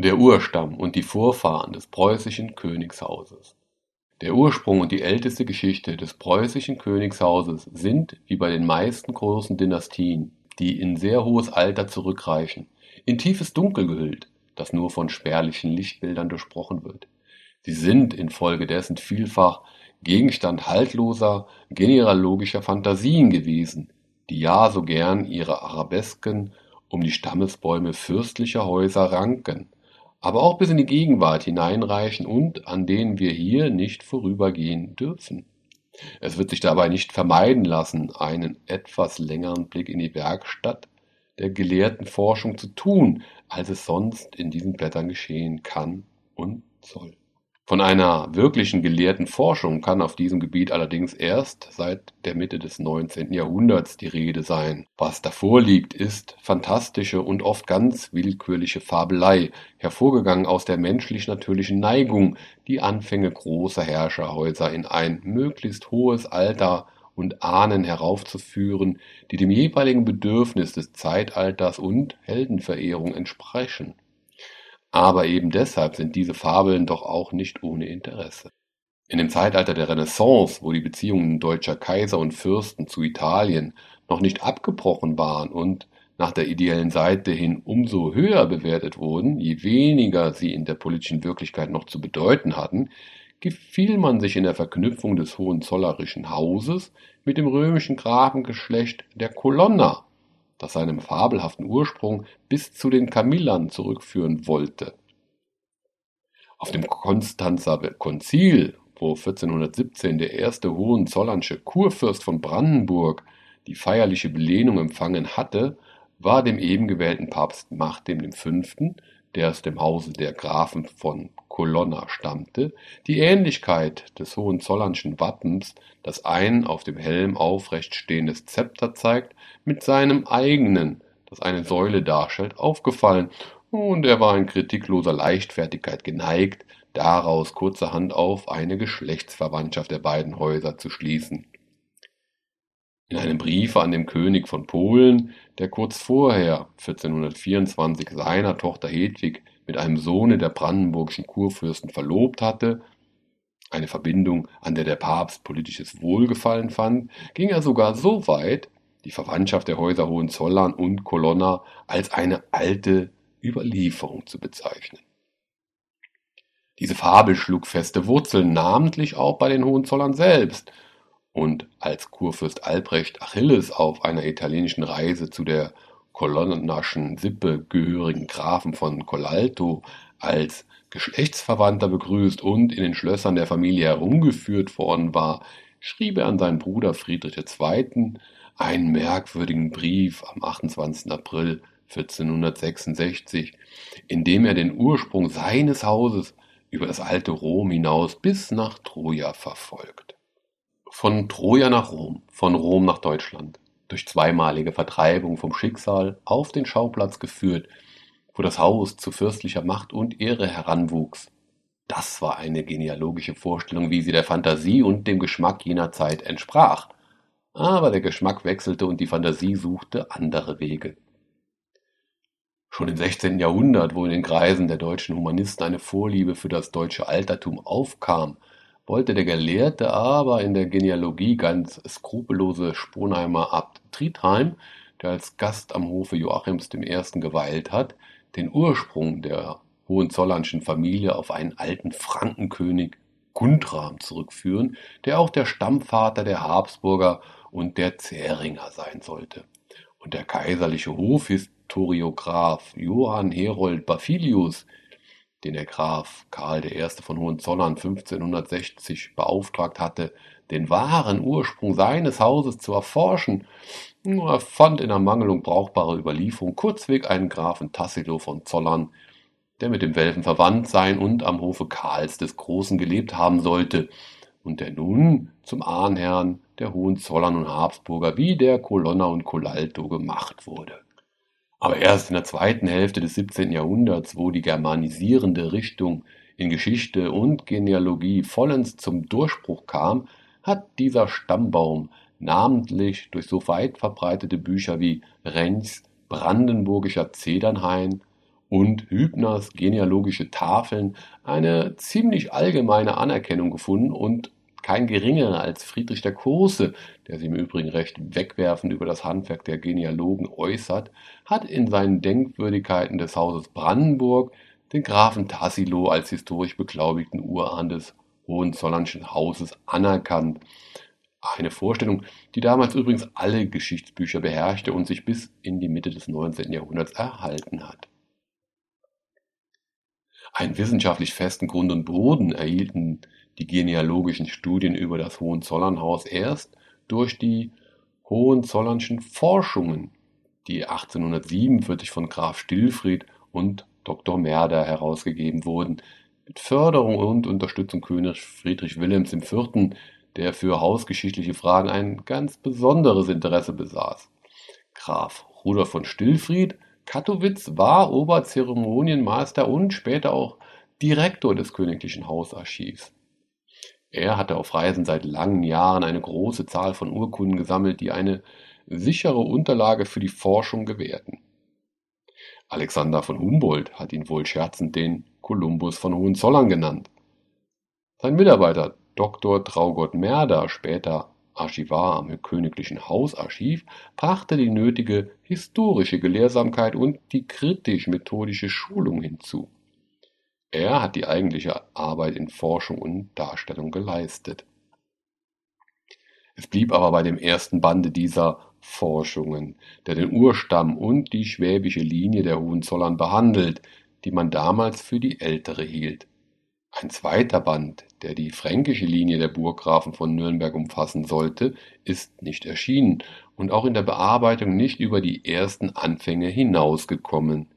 Der Urstamm und die Vorfahren des preußischen Königshauses Der Ursprung und die älteste Geschichte des preußischen Königshauses sind, wie bei den meisten großen Dynastien, die in sehr hohes Alter zurückreichen, in tiefes Dunkel gehüllt, das nur von spärlichen Lichtbildern durchbrochen wird. Sie sind infolgedessen vielfach Gegenstand haltloser, genealogischer Phantasien gewesen, die ja so gern ihre Arabesken um die Stammesbäume fürstlicher Häuser ranken aber auch bis in die Gegenwart hineinreichen und an denen wir hier nicht vorübergehen dürfen. Es wird sich dabei nicht vermeiden lassen, einen etwas längeren Blick in die Werkstatt der gelehrten Forschung zu tun, als es sonst in diesen Blättern geschehen kann und soll. Von einer wirklichen gelehrten Forschung kann auf diesem Gebiet allerdings erst seit der Mitte des 19. Jahrhunderts die Rede sein. Was davor liegt, ist phantastische und oft ganz willkürliche Fabelei, hervorgegangen aus der menschlich-natürlichen Neigung, die Anfänge großer Herrscherhäuser in ein möglichst hohes Alter und Ahnen heraufzuführen, die dem jeweiligen Bedürfnis des Zeitalters und Heldenverehrung entsprechen. Aber eben deshalb sind diese Fabeln doch auch nicht ohne Interesse. In dem Zeitalter der Renaissance, wo die Beziehungen deutscher Kaiser und Fürsten zu Italien noch nicht abgebrochen waren und nach der ideellen Seite hin umso höher bewertet wurden, je weniger sie in der politischen Wirklichkeit noch zu bedeuten hatten, gefiel man sich in der Verknüpfung des hohenzollerischen Hauses mit dem römischen Grafengeschlecht der Colonna das seinem fabelhaften Ursprung bis zu den Kamillern zurückführen wollte. Auf dem Konstanzer Konzil, wo 1417 der erste Hohenzollernsche Kurfürst von Brandenburg die feierliche Belehnung empfangen hatte, war dem eben gewählten Papst Martin V der aus dem Hause der Grafen von Colonna stammte, die Ähnlichkeit des Hohenzollernschen Wappens, das ein auf dem Helm aufrecht stehendes Zepter zeigt, mit seinem eigenen, das eine Säule darstellt, aufgefallen, und er war in kritikloser Leichtfertigkeit geneigt, daraus kurzerhand auf eine Geschlechtsverwandtschaft der beiden Häuser zu schließen. In einem Briefe an den König von Polen, der kurz vorher, 1424, seiner Tochter Hedwig mit einem Sohne der brandenburgischen Kurfürsten verlobt hatte, eine Verbindung, an der der Papst politisches Wohlgefallen fand, ging er sogar so weit, die Verwandtschaft der Häuser Hohenzollern und Colonna als eine alte Überlieferung zu bezeichnen. Diese Fabel schlug feste Wurzeln, namentlich auch bei den Hohenzollern selbst, und als Kurfürst Albrecht Achilles auf einer italienischen Reise zu der kolonnaschen Sippe gehörigen Grafen von Colalto als Geschlechtsverwandter begrüßt und in den Schlössern der Familie herumgeführt worden war, schrieb er an seinen Bruder Friedrich II. einen merkwürdigen Brief am 28. April 1466, in dem er den Ursprung seines Hauses über das alte Rom hinaus bis nach Troja verfolgt. Von Troja nach Rom, von Rom nach Deutschland, durch zweimalige Vertreibung vom Schicksal auf den Schauplatz geführt, wo das Haus zu fürstlicher Macht und Ehre heranwuchs. Das war eine genealogische Vorstellung, wie sie der Fantasie und dem Geschmack jener Zeit entsprach. Aber der Geschmack wechselte und die Fantasie suchte andere Wege. Schon im 16. Jahrhundert, wo in den Kreisen der deutschen Humanisten eine Vorliebe für das deutsche Altertum aufkam, wollte der Gelehrte aber in der Genealogie ganz skrupellose Sponheimer Abt Tritheim, der als Gast am Hofe Joachims I. geweilt hat, den Ursprung der Hohenzollernschen Familie auf einen alten Frankenkönig Guntram zurückführen, der auch der Stammvater der Habsburger und der Zähringer sein sollte. Und der kaiserliche Hofhistoriograph Johann Herold Bafilius den der Graf Karl I. von Hohenzollern 1560 beauftragt hatte, den wahren Ursprung seines Hauses zu erforschen, er fand in Ermangelung brauchbarer Überlieferung kurzweg einen Grafen Tassilo von Zollern, der mit dem Welfen verwandt sein und am Hofe Karls des Großen gelebt haben sollte und der nun zum Ahnherrn der Hohenzollern und Habsburger wie der Colonna und Colalto gemacht wurde. Aber erst in der zweiten Hälfte des 17. Jahrhunderts, wo die germanisierende Richtung in Geschichte und Genealogie vollends zum Durchbruch kam, hat dieser Stammbaum namentlich durch so weit verbreitete Bücher wie Renz Brandenburgischer Zedernhain und Hübners genealogische Tafeln eine ziemlich allgemeine Anerkennung gefunden und kein geringerer als Friedrich der Große, der sich im Übrigen recht wegwerfend über das Handwerk der Genealogen äußert, hat in seinen Denkwürdigkeiten des Hauses Brandenburg den Grafen Tassilo als historisch beglaubigten Urahn des Hohenzollernschen Hauses anerkannt. Eine Vorstellung, die damals übrigens alle Geschichtsbücher beherrschte und sich bis in die Mitte des 19. Jahrhunderts erhalten hat. Einen wissenschaftlich festen Grund und Boden erhielten die genealogischen Studien über das Hohenzollernhaus erst durch die Hohenzollernschen Forschungen, die 1847 von Graf Stillfried und Dr. Merder herausgegeben wurden, mit Förderung und Unterstützung König Friedrich Wilhelms IV., der für hausgeschichtliche Fragen ein ganz besonderes Interesse besaß. Graf Rudolf von Stillfried Kattowitz war Oberzeremonienmeister und später auch Direktor des Königlichen Hausarchivs. Er hatte auf Reisen seit langen Jahren eine große Zahl von Urkunden gesammelt, die eine sichere Unterlage für die Forschung gewährten. Alexander von Humboldt hat ihn wohl scherzend den Kolumbus von Hohenzollern genannt. Sein Mitarbeiter Dr. Traugott Merder, später Archivar am Königlichen Hausarchiv, brachte die nötige historische Gelehrsamkeit und die kritisch-methodische Schulung hinzu. Er hat die eigentliche Arbeit in Forschung und Darstellung geleistet. Es blieb aber bei dem ersten Bande dieser Forschungen, der den Urstamm und die schwäbische Linie der Hohenzollern behandelt, die man damals für die ältere hielt. Ein zweiter Band, der die fränkische Linie der Burggrafen von Nürnberg umfassen sollte, ist nicht erschienen und auch in der Bearbeitung nicht über die ersten Anfänge hinausgekommen.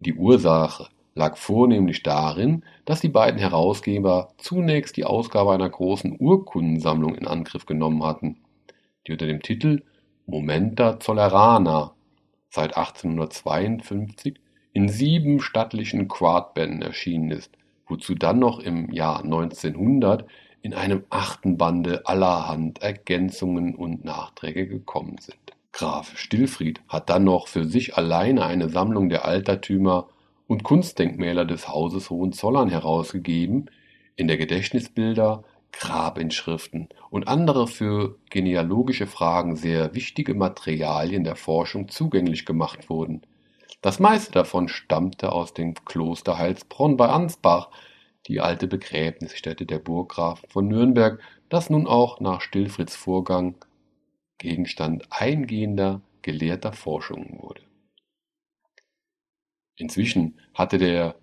Die Ursache lag vornehmlich darin, dass die beiden Herausgeber zunächst die Ausgabe einer großen Urkundensammlung in Angriff genommen hatten, die unter dem Titel Momenta Zollerana seit 1852 in sieben stattlichen Quartbänden erschienen ist wozu dann noch im Jahr 1900 in einem achten Bande allerhand Ergänzungen und Nachträge gekommen sind. Graf Stillfried hat dann noch für sich alleine eine Sammlung der Altertümer und Kunstdenkmäler des Hauses Hohenzollern herausgegeben, in der Gedächtnisbilder, Grabinschriften und andere für genealogische Fragen sehr wichtige Materialien der Forschung zugänglich gemacht wurden. Das meiste davon stammte aus dem Kloster Heilsbronn bei Ansbach, die alte Begräbnisstätte der Burggrafen von Nürnberg, das nun auch nach Stillfrieds Vorgang Gegenstand eingehender gelehrter Forschungen wurde. Inzwischen hatte der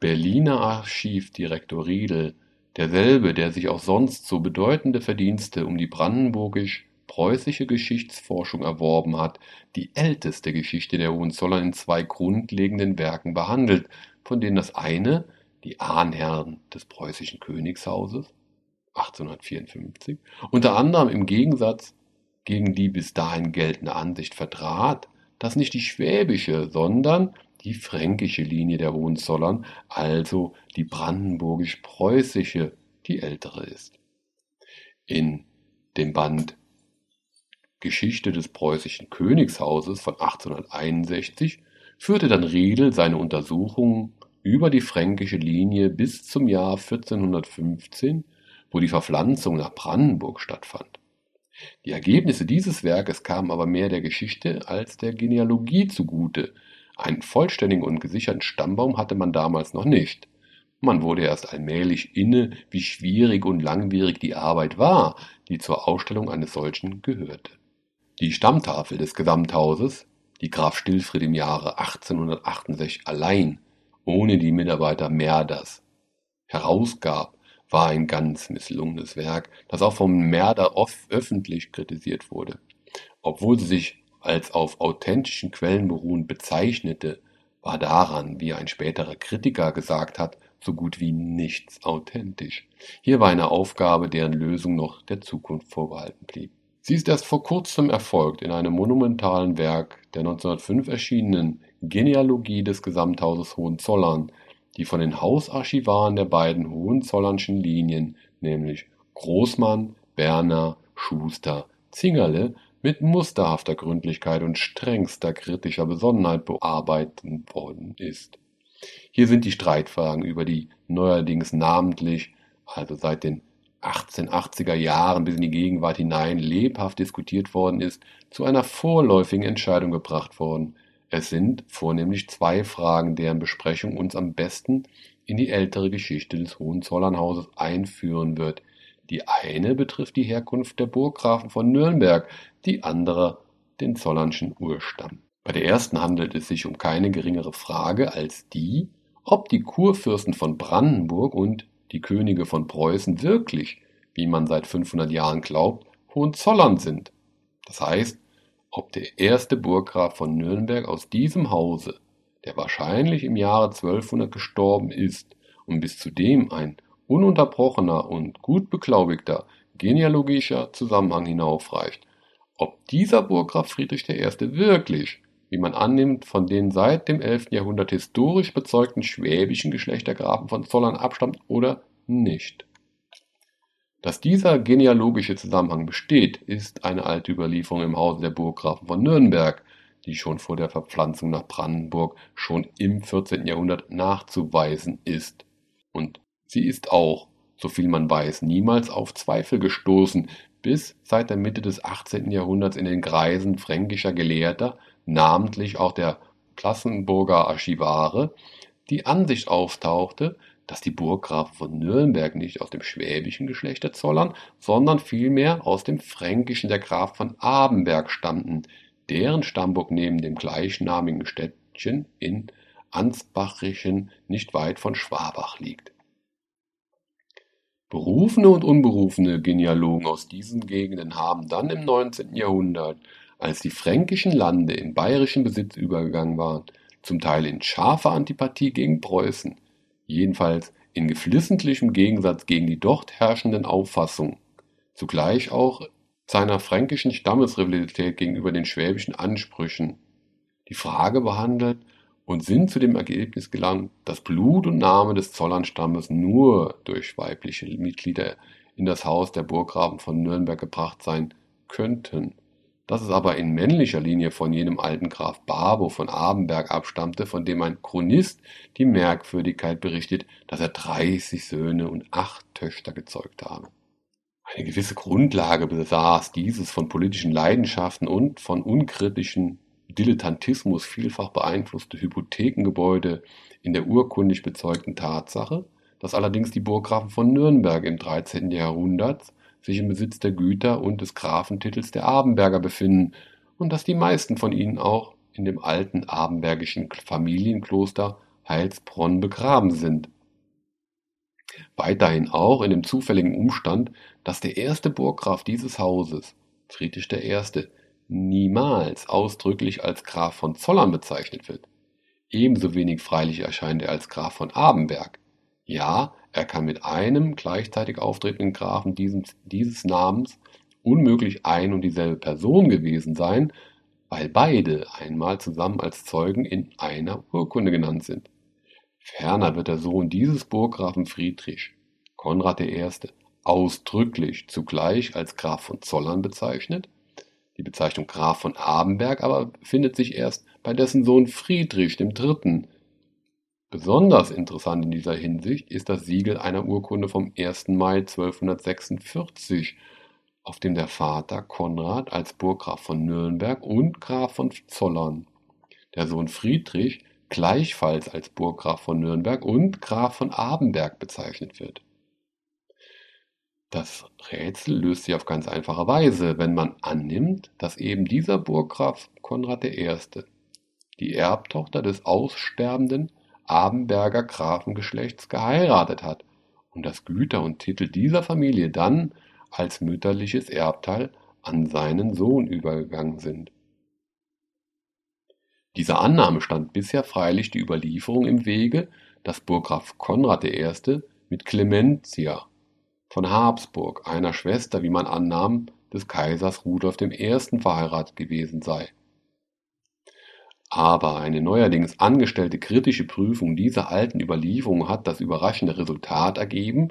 Berliner Archivdirektor Riedel, derselbe, der sich auch sonst so bedeutende Verdienste um die brandenburgisch preußische Geschichtsforschung erworben hat, die älteste Geschichte der Hohenzollern in zwei grundlegenden Werken behandelt, von denen das eine, die Ahnherren des preußischen Königshauses 1854, unter anderem im Gegensatz gegen die bis dahin geltende Ansicht vertrat, dass nicht die schwäbische, sondern die fränkische Linie der Hohenzollern, also die brandenburgisch-preußische, die ältere ist. In dem Band Geschichte des preußischen Königshauses von 1861 führte dann Riedel seine Untersuchungen über die fränkische Linie bis zum Jahr 1415, wo die Verpflanzung nach Brandenburg stattfand. Die Ergebnisse dieses Werkes kamen aber mehr der Geschichte als der Genealogie zugute. Einen vollständigen und gesicherten Stammbaum hatte man damals noch nicht. Man wurde erst allmählich inne, wie schwierig und langwierig die Arbeit war, die zur Ausstellung eines solchen gehörte. Die Stammtafel des Gesamthauses, die Graf Stillfried im Jahre 1868 allein, ohne die Mitarbeiter Merders, herausgab, war ein ganz misslungenes Werk, das auch vom Merder oft öffentlich kritisiert wurde. Obwohl sie sich als auf authentischen Quellen beruhend bezeichnete, war daran, wie ein späterer Kritiker gesagt hat, so gut wie nichts authentisch. Hier war eine Aufgabe, deren Lösung noch der Zukunft vorbehalten blieb. Sie ist erst vor kurzem erfolgt in einem monumentalen Werk der 1905 erschienenen Genealogie des Gesamthauses Hohenzollern, die von den Hausarchivaren der beiden Hohenzollernschen Linien, nämlich Großmann, Berner, Schuster, Zingerle, mit musterhafter Gründlichkeit und strengster kritischer Besonnenheit bearbeitet worden ist. Hier sind die Streitfragen, über die neuerdings namentlich, also seit den 1880er Jahren bis in die Gegenwart hinein lebhaft diskutiert worden ist, zu einer vorläufigen Entscheidung gebracht worden. Es sind vornehmlich zwei Fragen, deren Besprechung uns am besten in die ältere Geschichte des Hohenzollernhauses einführen wird. Die eine betrifft die Herkunft der Burggrafen von Nürnberg, die andere den zollernschen Urstamm. Bei der ersten handelt es sich um keine geringere Frage als die, ob die Kurfürsten von Brandenburg und die Könige von Preußen wirklich, wie man seit 500 Jahren glaubt, Hohenzollern sind. Das heißt, ob der erste Burggraf von Nürnberg aus diesem Hause, der wahrscheinlich im Jahre 1200 gestorben ist und bis zudem ein ununterbrochener und gut beglaubigter genealogischer Zusammenhang hinaufreicht, ob dieser Burggraf Friedrich I. wirklich, wie man annimmt, von den seit dem 11. Jahrhundert historisch bezeugten schwäbischen Geschlechtergrafen von Zollern abstammt oder nicht. Dass dieser genealogische Zusammenhang besteht, ist eine alte Überlieferung im Hause der Burggrafen von Nürnberg, die schon vor der Verpflanzung nach Brandenburg schon im 14. Jahrhundert nachzuweisen ist. Und sie ist auch, soviel man weiß, niemals auf Zweifel gestoßen, bis seit der Mitte des 18. Jahrhunderts in den Kreisen fränkischer Gelehrter, namentlich auch der Plassenburger Archivare, die Ansicht auftauchte, dass die Burggrafen von Nürnberg nicht aus dem schwäbischen Geschlecht der Zollern, sondern vielmehr aus dem fränkischen der Graf von Abenberg stammten, deren Stammburg neben dem gleichnamigen Städtchen in Ansbachischen nicht weit von Schwabach liegt. Berufene und unberufene Genealogen aus diesen Gegenden haben dann im 19. Jahrhundert, als die fränkischen Lande in bayerischen Besitz übergegangen waren, zum Teil in scharfer Antipathie gegen Preußen, jedenfalls in geflissentlichem Gegensatz gegen die dort herrschenden Auffassungen, zugleich auch seiner fränkischen Stammesrivalität gegenüber den schwäbischen Ansprüchen, die Frage behandelt und sind zu dem Ergebnis gelangt, dass Blut und Name des Zollernstammes nur durch weibliche Mitglieder in das Haus der Burggrafen von Nürnberg gebracht sein könnten dass es aber in männlicher Linie von jenem alten Graf Barbo von Abenberg abstammte, von dem ein Chronist die Merkwürdigkeit berichtet, dass er 30 Söhne und acht Töchter gezeugt habe. Eine gewisse Grundlage besaß dieses von politischen Leidenschaften und von unkritischem Dilettantismus vielfach beeinflusste Hypothekengebäude in der urkundig bezeugten Tatsache, dass allerdings die Burggrafen von Nürnberg im 13. Jahrhundert sich im Besitz der Güter und des Grafentitels der Abenberger befinden und dass die meisten von ihnen auch in dem alten abenbergischen Familienkloster Heilsbronn begraben sind. Weiterhin auch in dem zufälligen Umstand, dass der erste Burggraf dieses Hauses, Friedrich I., niemals ausdrücklich als Graf von Zollern bezeichnet wird. Ebenso wenig freilich erscheint er als Graf von Abenberg. Ja, er kann mit einem gleichzeitig auftretenden Grafen dieses, dieses Namens unmöglich ein und dieselbe Person gewesen sein, weil beide einmal zusammen als Zeugen in einer Urkunde genannt sind. Ferner wird der Sohn dieses Burggrafen Friedrich, Konrad I., ausdrücklich zugleich als Graf von Zollern bezeichnet. Die Bezeichnung Graf von Abenberg aber findet sich erst bei dessen Sohn Friedrich III., Besonders interessant in dieser Hinsicht ist das Siegel einer Urkunde vom 1. Mai 1246, auf dem der Vater Konrad als Burggraf von Nürnberg und Graf von Zollern, der Sohn Friedrich gleichfalls als Burggraf von Nürnberg und Graf von Abenberg bezeichnet wird. Das Rätsel löst sich auf ganz einfache Weise, wenn man annimmt, dass eben dieser Burggraf Konrad I. die Erbtochter des aussterbenden Abenberger Grafengeschlechts geheiratet hat und dass Güter und Titel dieser Familie dann als mütterliches Erbteil an seinen Sohn übergegangen sind. Dieser Annahme stand bisher freilich die Überlieferung im Wege, dass Burggraf Konrad I. mit Clementia von Habsburg, einer Schwester, wie man annahm, des Kaisers Rudolf I. verheiratet gewesen sei aber eine neuerdings angestellte kritische Prüfung dieser alten Überlieferung hat das überraschende Resultat ergeben,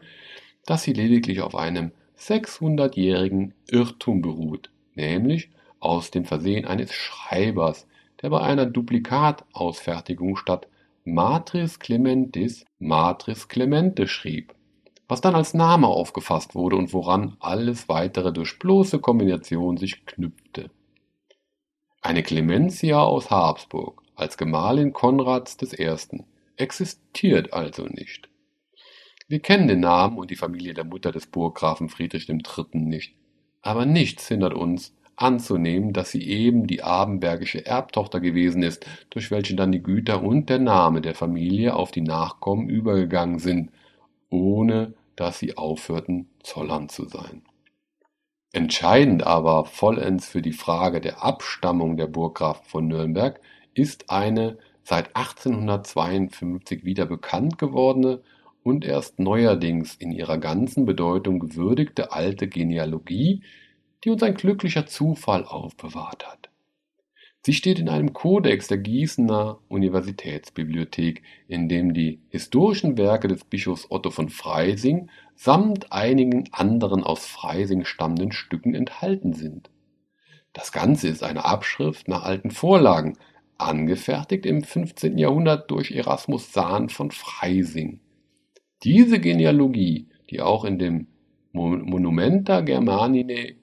dass sie lediglich auf einem 600-jährigen Irrtum beruht, nämlich aus dem Versehen eines Schreibers, der bei einer Duplikatausfertigung statt Matris Clementis Matris Clemente schrieb, was dann als Name aufgefasst wurde und woran alles weitere durch bloße Kombination sich knüpfte. Eine Clementia aus Habsburg als Gemahlin Konrads I. existiert also nicht. Wir kennen den Namen und die Familie der Mutter des Burggrafen Friedrich III. nicht, aber nichts hindert uns, anzunehmen, dass sie eben die abenbergische Erbtochter gewesen ist, durch welche dann die Güter und der Name der Familie auf die Nachkommen übergegangen sind, ohne dass sie aufhörten, Zollern zu sein. Entscheidend aber vollends für die Frage der Abstammung der Burggrafen von Nürnberg ist eine seit 1852 wieder bekannt gewordene und erst neuerdings in ihrer ganzen Bedeutung gewürdigte alte Genealogie, die uns ein glücklicher Zufall aufbewahrt hat. Sie steht in einem Kodex der Gießener Universitätsbibliothek, in dem die historischen Werke des Bischofs Otto von Freising samt einigen anderen aus Freising stammenden Stücken enthalten sind. Das Ganze ist eine Abschrift nach alten Vorlagen, angefertigt im 15. Jahrhundert durch Erasmus Sahn von Freising. Diese Genealogie, die auch in dem Monumenta Germaninae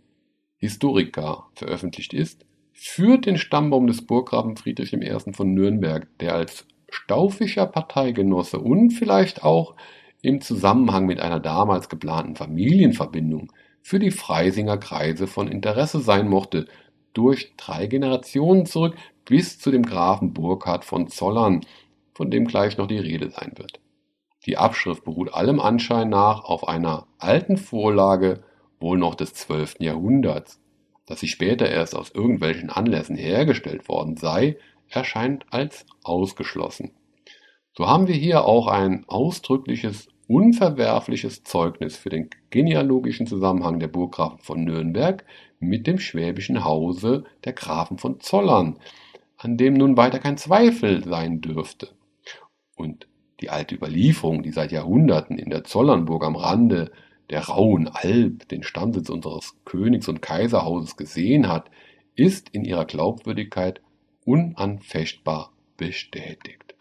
Historica veröffentlicht ist, führt den Stammbaum des Burggrafen Friedrich I. von Nürnberg, der als staufischer Parteigenosse und vielleicht auch im Zusammenhang mit einer damals geplanten Familienverbindung für die Freisinger Kreise von Interesse sein mochte, durch drei Generationen zurück bis zu dem Grafen Burkhard von Zollern, von dem gleich noch die Rede sein wird. Die Abschrift beruht allem Anschein nach auf einer alten Vorlage, wohl noch des 12. Jahrhunderts. Dass sie später erst aus irgendwelchen Anlässen hergestellt worden sei, erscheint als ausgeschlossen. So haben wir hier auch ein ausdrückliches, unverwerfliches Zeugnis für den genealogischen Zusammenhang der Burggrafen von Nürnberg mit dem schwäbischen Hause der Grafen von Zollern, an dem nun weiter kein Zweifel sein dürfte. Und die alte Überlieferung, die seit Jahrhunderten in der Zollernburg am Rande der rauen Alb den Stammsitz unseres Königs und Kaiserhauses gesehen hat, ist in ihrer Glaubwürdigkeit unanfechtbar bestätigt.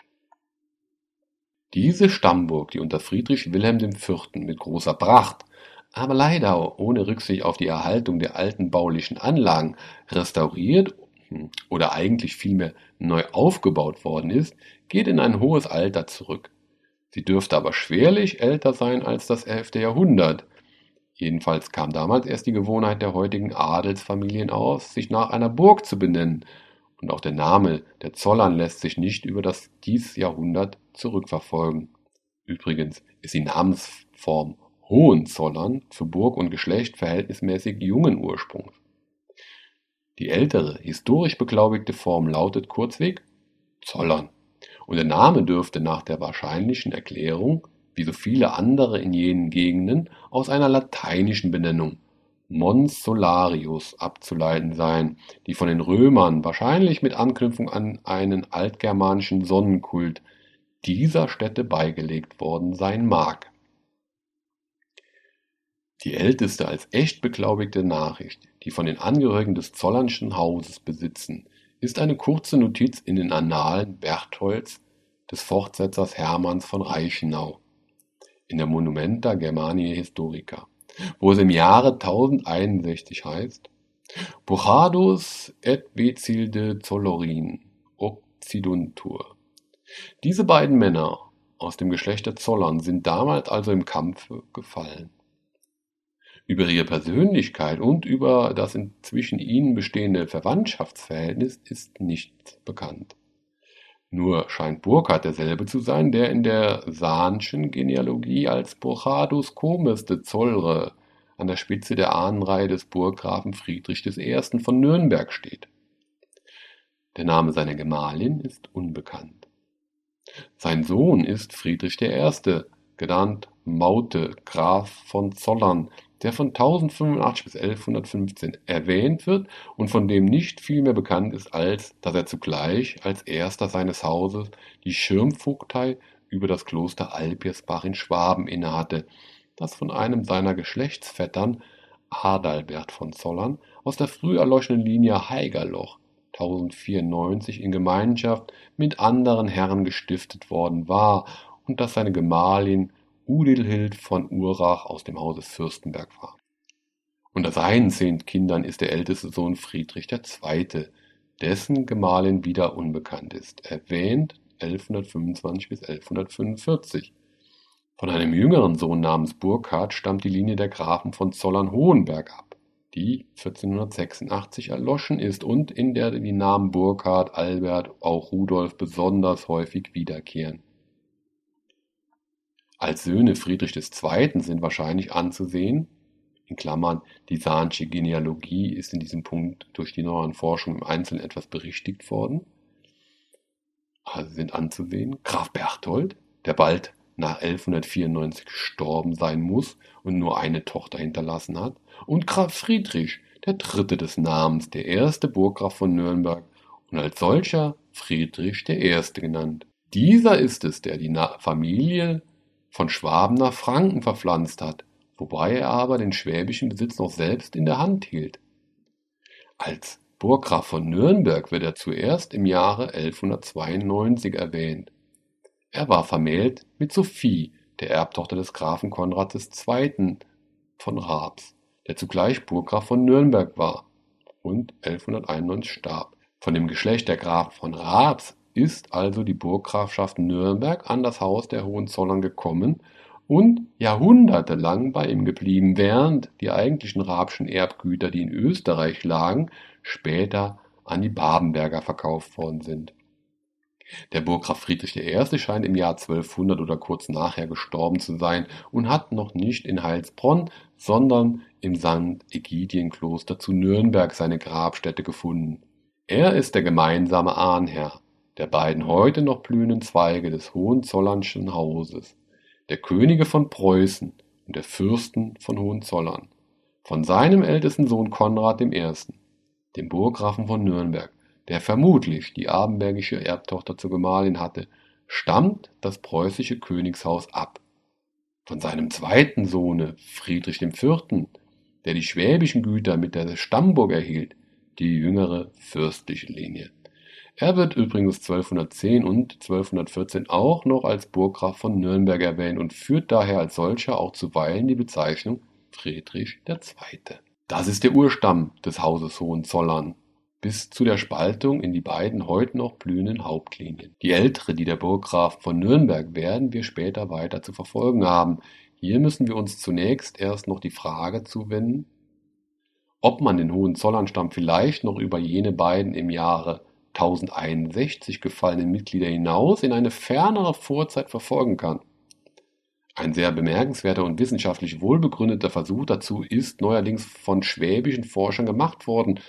Diese Stammburg, die unter Friedrich Wilhelm IV. mit großer Pracht, aber leider ohne Rücksicht auf die Erhaltung der alten baulichen Anlagen restauriert oder eigentlich vielmehr neu aufgebaut worden ist, geht in ein hohes Alter zurück. Sie dürfte aber schwerlich älter sein als das 11. Jahrhundert. Jedenfalls kam damals erst die Gewohnheit der heutigen Adelsfamilien aus, sich nach einer Burg zu benennen, und auch der Name der Zollern lässt sich nicht über das dies Jahrhundert zurückverfolgen. Übrigens ist die Namensform Hohenzollern für Burg und Geschlecht verhältnismäßig jungen Ursprungs. Die ältere, historisch beglaubigte Form lautet kurzweg Zollern, und der Name dürfte nach der wahrscheinlichen Erklärung, wie so viele andere in jenen Gegenden, aus einer lateinischen Benennung Mons Solarius abzuleiten sein, die von den Römern wahrscheinlich mit Anknüpfung an einen altgermanischen Sonnenkult dieser Stätte beigelegt worden sein mag. Die älteste als echt beglaubigte Nachricht, die von den Angehörigen des Zollernschen Hauses besitzen, ist eine kurze Notiz in den Annalen Bertholds des Fortsetzers Hermanns von Reichenau in der Monumenta Germaniae Historica, wo es im Jahre 1061 heißt Buchadus et Bezilde Zollorin occiduntur. Diese beiden Männer aus dem Geschlecht der Zollern sind damals also im Kampfe gefallen. Über ihre Persönlichkeit und über das zwischen ihnen bestehende Verwandtschaftsverhältnis ist nichts bekannt. Nur scheint Burkhard derselbe zu sein, der in der Sahnschen Genealogie als Burchardus Comes de Zollre an der Spitze der Ahnenreihe des Burggrafen Friedrich I. von Nürnberg steht. Der Name seiner Gemahlin ist unbekannt. Sein Sohn ist Friedrich I., genannt Maute, Graf von Zollern, der von 1085 bis 1115 erwähnt wird und von dem nicht viel mehr bekannt ist, als dass er zugleich als erster seines Hauses die Schirmvogtei über das Kloster Alpirsbach in Schwaben innehatte, das von einem seiner Geschlechtsvettern Adalbert von Zollern aus der früh erloschenen Linie Haigerloch 1094 in Gemeinschaft mit anderen Herren gestiftet worden war und dass seine Gemahlin Udelhild von Urach aus dem Hause Fürstenberg war. Unter seinen zehn Kindern ist der älteste Sohn Friedrich II., dessen Gemahlin wieder unbekannt ist, erwähnt 1125 bis 1145. Von einem jüngeren Sohn namens Burkhard stammt die Linie der Grafen von Zollern-Hohenberg ab, die 1486 erloschen ist und in der die Namen Burkhard, Albert, auch Rudolf besonders häufig wiederkehren. Als Söhne Friedrich II. sind wahrscheinlich anzusehen in Klammern, die Sahnsche Genealogie ist in diesem Punkt durch die neueren Forschungen im Einzelnen etwas berichtigt worden. Also sind anzusehen Graf Berthold, der bald nach 1194 gestorben sein muss und nur eine Tochter hinterlassen hat, und Graf Friedrich, der dritte des Namens, der erste Burggraf von Nürnberg und als solcher Friedrich der Erste genannt. Dieser ist es, der die Familie von Schwaben nach Franken verpflanzt hat, wobei er aber den schwäbischen Besitz noch selbst in der Hand hielt. Als Burggraf von Nürnberg wird er zuerst im Jahre 1192 erwähnt. Er war vermählt mit Sophie, der Erbtochter des Grafen Konrad II. von Raps, der zugleich Burggraf von Nürnberg war und 1191 starb. Von dem Geschlecht der Grafen von Raps ist also die Burggrafschaft Nürnberg an das Haus der Hohenzollern gekommen und jahrhundertelang bei ihm geblieben, während die eigentlichen Rabschen Erbgüter, die in Österreich lagen, später an die Babenberger verkauft worden sind. Der Burggraf Friedrich I. scheint im Jahr 1200 oder kurz nachher gestorben zu sein und hat noch nicht in Heilsbronn, sondern im St. Ägidienkloster zu Nürnberg seine Grabstätte gefunden. Er ist der gemeinsame Ahnherr der beiden heute noch blühenden Zweige des Hohenzollernschen Hauses der Könige von Preußen und der Fürsten von Hohenzollern, von seinem ältesten Sohn Konrad I., dem Burggrafen von Nürnberg, der vermutlich die abenbergische Erbtochter zur Gemahlin hatte, stammt das preußische Königshaus ab. Von seinem zweiten Sohne Friedrich IV., der die schwäbischen Güter mit der Stammburg erhielt, die jüngere fürstliche Linie. Er wird übrigens 1210 und 1214 auch noch als Burggraf von Nürnberg erwähnt und führt daher als solcher auch zuweilen die Bezeichnung Friedrich II. Das ist der Urstamm des Hauses Hohenzollern bis zu der Spaltung in die beiden heute noch blühenden Hauptlinien. Die ältere, die der Burggraf von Nürnberg, werden wir später weiter zu verfolgen haben. Hier müssen wir uns zunächst erst noch die Frage zuwenden, ob man den Hohenzollernstamm vielleicht noch über jene beiden im Jahre 1061 gefallenen Mitglieder hinaus in eine fernere Vorzeit verfolgen kann. Ein sehr bemerkenswerter und wissenschaftlich wohlbegründeter Versuch dazu ist neuerdings von schwäbischen Forschern gemacht worden,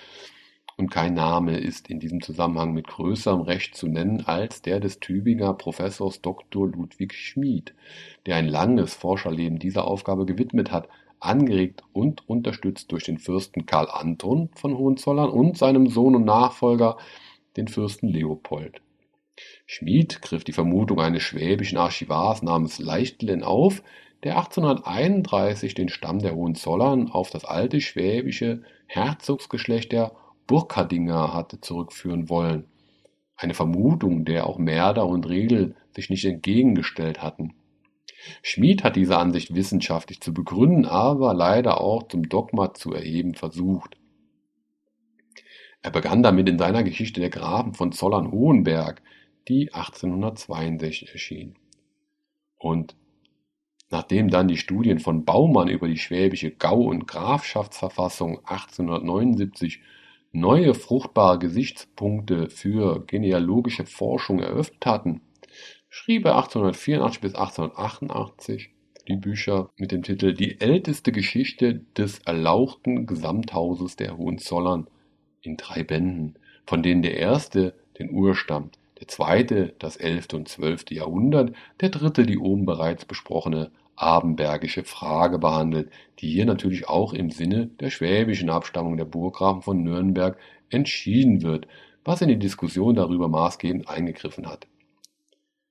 und kein Name ist in diesem Zusammenhang mit größerem Recht zu nennen als der des Tübinger Professors Dr. Ludwig Schmid, der ein langes Forscherleben dieser Aufgabe gewidmet hat, angeregt und unterstützt durch den Fürsten Karl Anton von Hohenzollern und seinem Sohn und Nachfolger den Fürsten Leopold. Schmid griff die Vermutung eines schwäbischen Archivars namens Leichtlen auf, der 1831 den Stamm der Hohenzollern auf das alte schwäbische Herzogsgeschlecht der Burkardinger hatte zurückführen wollen. Eine Vermutung, der auch Merder und Riegel sich nicht entgegengestellt hatten. Schmid hat diese Ansicht wissenschaftlich zu begründen, aber leider auch zum Dogma zu erheben versucht. Er begann damit in seiner Geschichte der Grafen von Zollern-Hohenberg, die 1862 erschien. Und nachdem dann die Studien von Baumann über die schwäbische Gau- und Grafschaftsverfassung 1879 neue fruchtbare Gesichtspunkte für genealogische Forschung eröffnet hatten, schrieb er 1884 bis 1888 die Bücher mit dem Titel Die älteste Geschichte des erlauchten Gesamthauses der Hohenzollern in drei Bänden, von denen der erste den Urstamm, der zweite das elfte und zwölfte Jahrhundert, der dritte die oben bereits besprochene abenbergische Frage behandelt, die hier natürlich auch im Sinne der schwäbischen Abstammung der Burggrafen von Nürnberg entschieden wird, was in die Diskussion darüber maßgebend eingegriffen hat.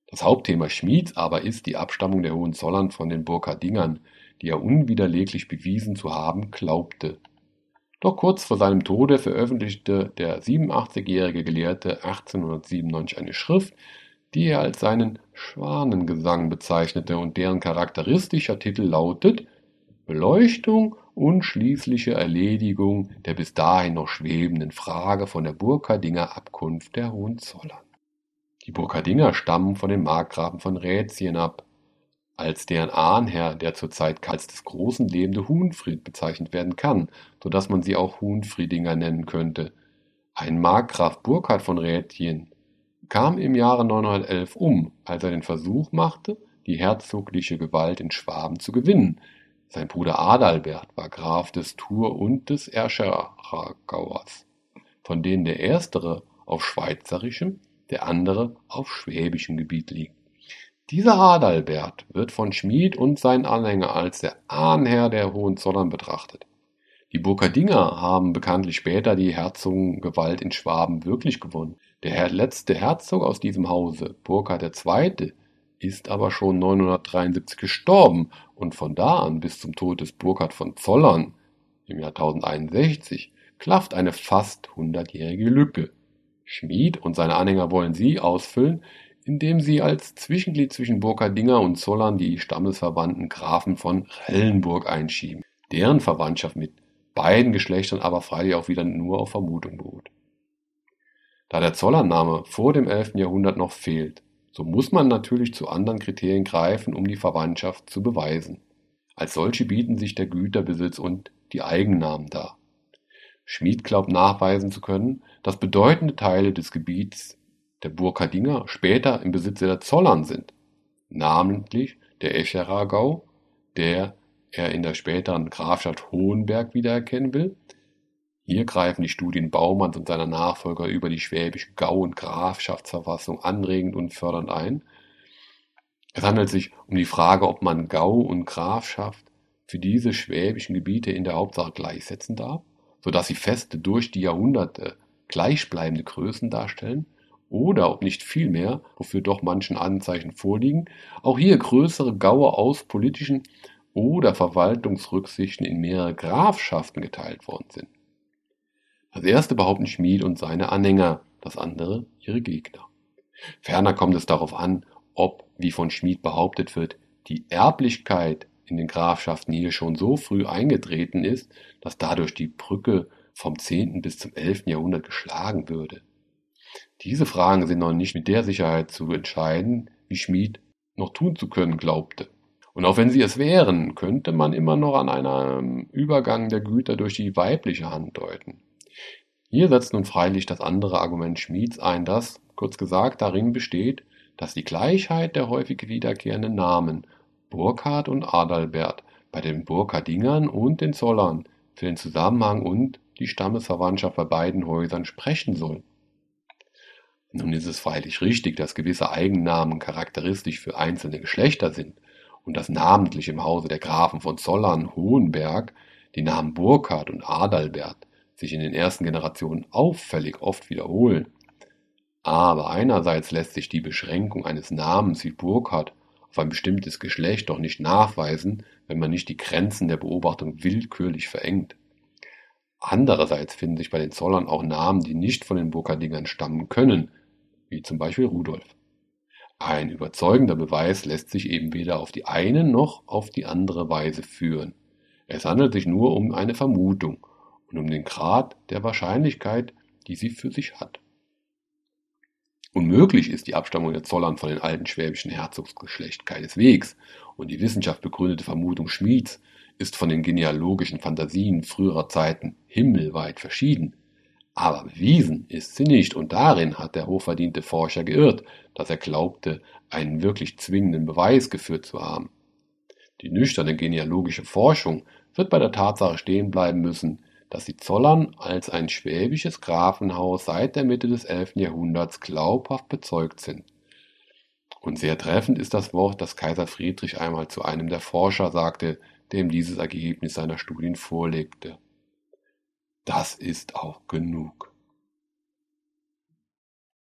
Das Hauptthema Schmieds aber ist die Abstammung der Hohenzollern von den Burkardingern, die er unwiderleglich bewiesen zu haben glaubte. Doch kurz vor seinem Tode veröffentlichte der 87-jährige Gelehrte 1897 eine Schrift, die er als seinen Schwanengesang bezeichnete und deren charakteristischer Titel lautet Beleuchtung und schließliche Erledigung der bis dahin noch schwebenden Frage von der Burkardinger Abkunft der Hohenzollern. Die Burkardinger stammen von den Markgrafen von Rätien ab, als deren Ahnherr der zur Zeit Karls des Großen lebende Huhnfried bezeichnet werden kann, so dass man sie auch Huhnfriedinger nennen könnte. Ein Markgraf Burkhard von Rätien kam im Jahre 911 um, als er den Versuch machte, die herzogliche Gewalt in Schwaben zu gewinnen. Sein Bruder Adalbert war Graf des Tours und des Erscheragauers, von denen der erstere auf schweizerischem, der andere auf schwäbischem Gebiet liegt. Dieser Adalbert wird von Schmid und seinen Anhängern als der Ahnherr der Hohenzollern betrachtet. Die Burkardinger haben bekanntlich später die Herzogengewalt in Schwaben wirklich gewonnen. Der letzte Herzog aus diesem Hause, Burkhard II., ist aber schon 973 gestorben und von da an bis zum Tod des Burkhard von Zollern im Jahr 1061 klafft eine fast hundertjährige Lücke. Schmid und seine Anhänger wollen sie ausfüllen, indem sie als Zwischenglied zwischen Burkardinger und Zollern die stammesverwandten Grafen von Rellenburg einschieben, deren Verwandtschaft mit beiden Geschlechtern aber freilich auch wieder nur auf Vermutung beruht. Da der Zollername vor dem 11. Jahrhundert noch fehlt, so muss man natürlich zu anderen Kriterien greifen, um die Verwandtschaft zu beweisen. Als solche bieten sich der Güterbesitz und die Eigennamen dar. Schmid glaubt nachweisen zu können, dass bedeutende Teile des Gebiets der Burkardinger später im Besitze der Zollern sind, namentlich der Escherer Gau, der er in der späteren Grafschaft Hohenberg wiedererkennen will. Hier greifen die Studien Baumanns und seiner Nachfolger über die schwäbische Gau- und Grafschaftsverfassung anregend und fördernd ein. Es handelt sich um die Frage, ob man Gau und Grafschaft für diese schwäbischen Gebiete in der Hauptsache gleichsetzen darf, so dass sie feste durch die Jahrhunderte gleichbleibende Größen darstellen, oder ob nicht vielmehr, wofür doch manchen Anzeichen vorliegen, auch hier größere Gaue aus politischen oder Verwaltungsrücksichten in mehrere Grafschaften geteilt worden sind. Das erste behaupten Schmied und seine Anhänger, das andere ihre Gegner. Ferner kommt es darauf an, ob, wie von Schmied behauptet wird, die Erblichkeit in den Grafschaften hier schon so früh eingetreten ist, dass dadurch die Brücke vom 10. bis zum 11. Jahrhundert geschlagen würde. Diese Fragen sind noch nicht mit der Sicherheit zu entscheiden, wie Schmied noch tun zu können glaubte. Und auch wenn sie es wären, könnte man immer noch an einem Übergang der Güter durch die weibliche Hand deuten. Hier setzt nun freilich das andere Argument Schmieds ein, das, kurz gesagt, darin besteht, dass die Gleichheit der häufig wiederkehrenden Namen Burkhard und Adalbert bei den Burkhardingern und den Zollern für den Zusammenhang und die Stammesverwandtschaft bei beiden Häusern sprechen soll. Nun ist es freilich richtig, dass gewisse Eigennamen charakteristisch für einzelne Geschlechter sind und dass namentlich im Hause der Grafen von Zollern, Hohenberg die Namen Burkhard und Adalbert sich in den ersten Generationen auffällig oft wiederholen. Aber einerseits lässt sich die Beschränkung eines Namens wie Burkhard auf ein bestimmtes Geschlecht doch nicht nachweisen, wenn man nicht die Grenzen der Beobachtung willkürlich verengt. Andererseits finden sich bei den Zollern auch Namen, die nicht von den Burkhardingern stammen können, wie zum Beispiel Rudolf. Ein überzeugender Beweis lässt sich eben weder auf die eine noch auf die andere Weise führen. Es handelt sich nur um eine Vermutung und um den Grad der Wahrscheinlichkeit, die sie für sich hat. Unmöglich ist die Abstammung der Zollern von den alten schwäbischen Herzogsgeschlecht keineswegs, und die Wissenschaft begründete Vermutung Schmieds ist von den genealogischen Fantasien früherer Zeiten himmelweit verschieden. Aber bewiesen ist sie nicht, und darin hat der hochverdiente Forscher geirrt, dass er glaubte, einen wirklich zwingenden Beweis geführt zu haben. Die nüchterne genealogische Forschung wird bei der Tatsache stehen bleiben müssen, dass die Zollern als ein schwäbisches Grafenhaus seit der Mitte des 11. Jahrhunderts glaubhaft bezeugt sind. Und sehr treffend ist das Wort, das Kaiser Friedrich einmal zu einem der Forscher sagte, der ihm dieses Ergebnis seiner Studien vorlegte. Das ist auch genug.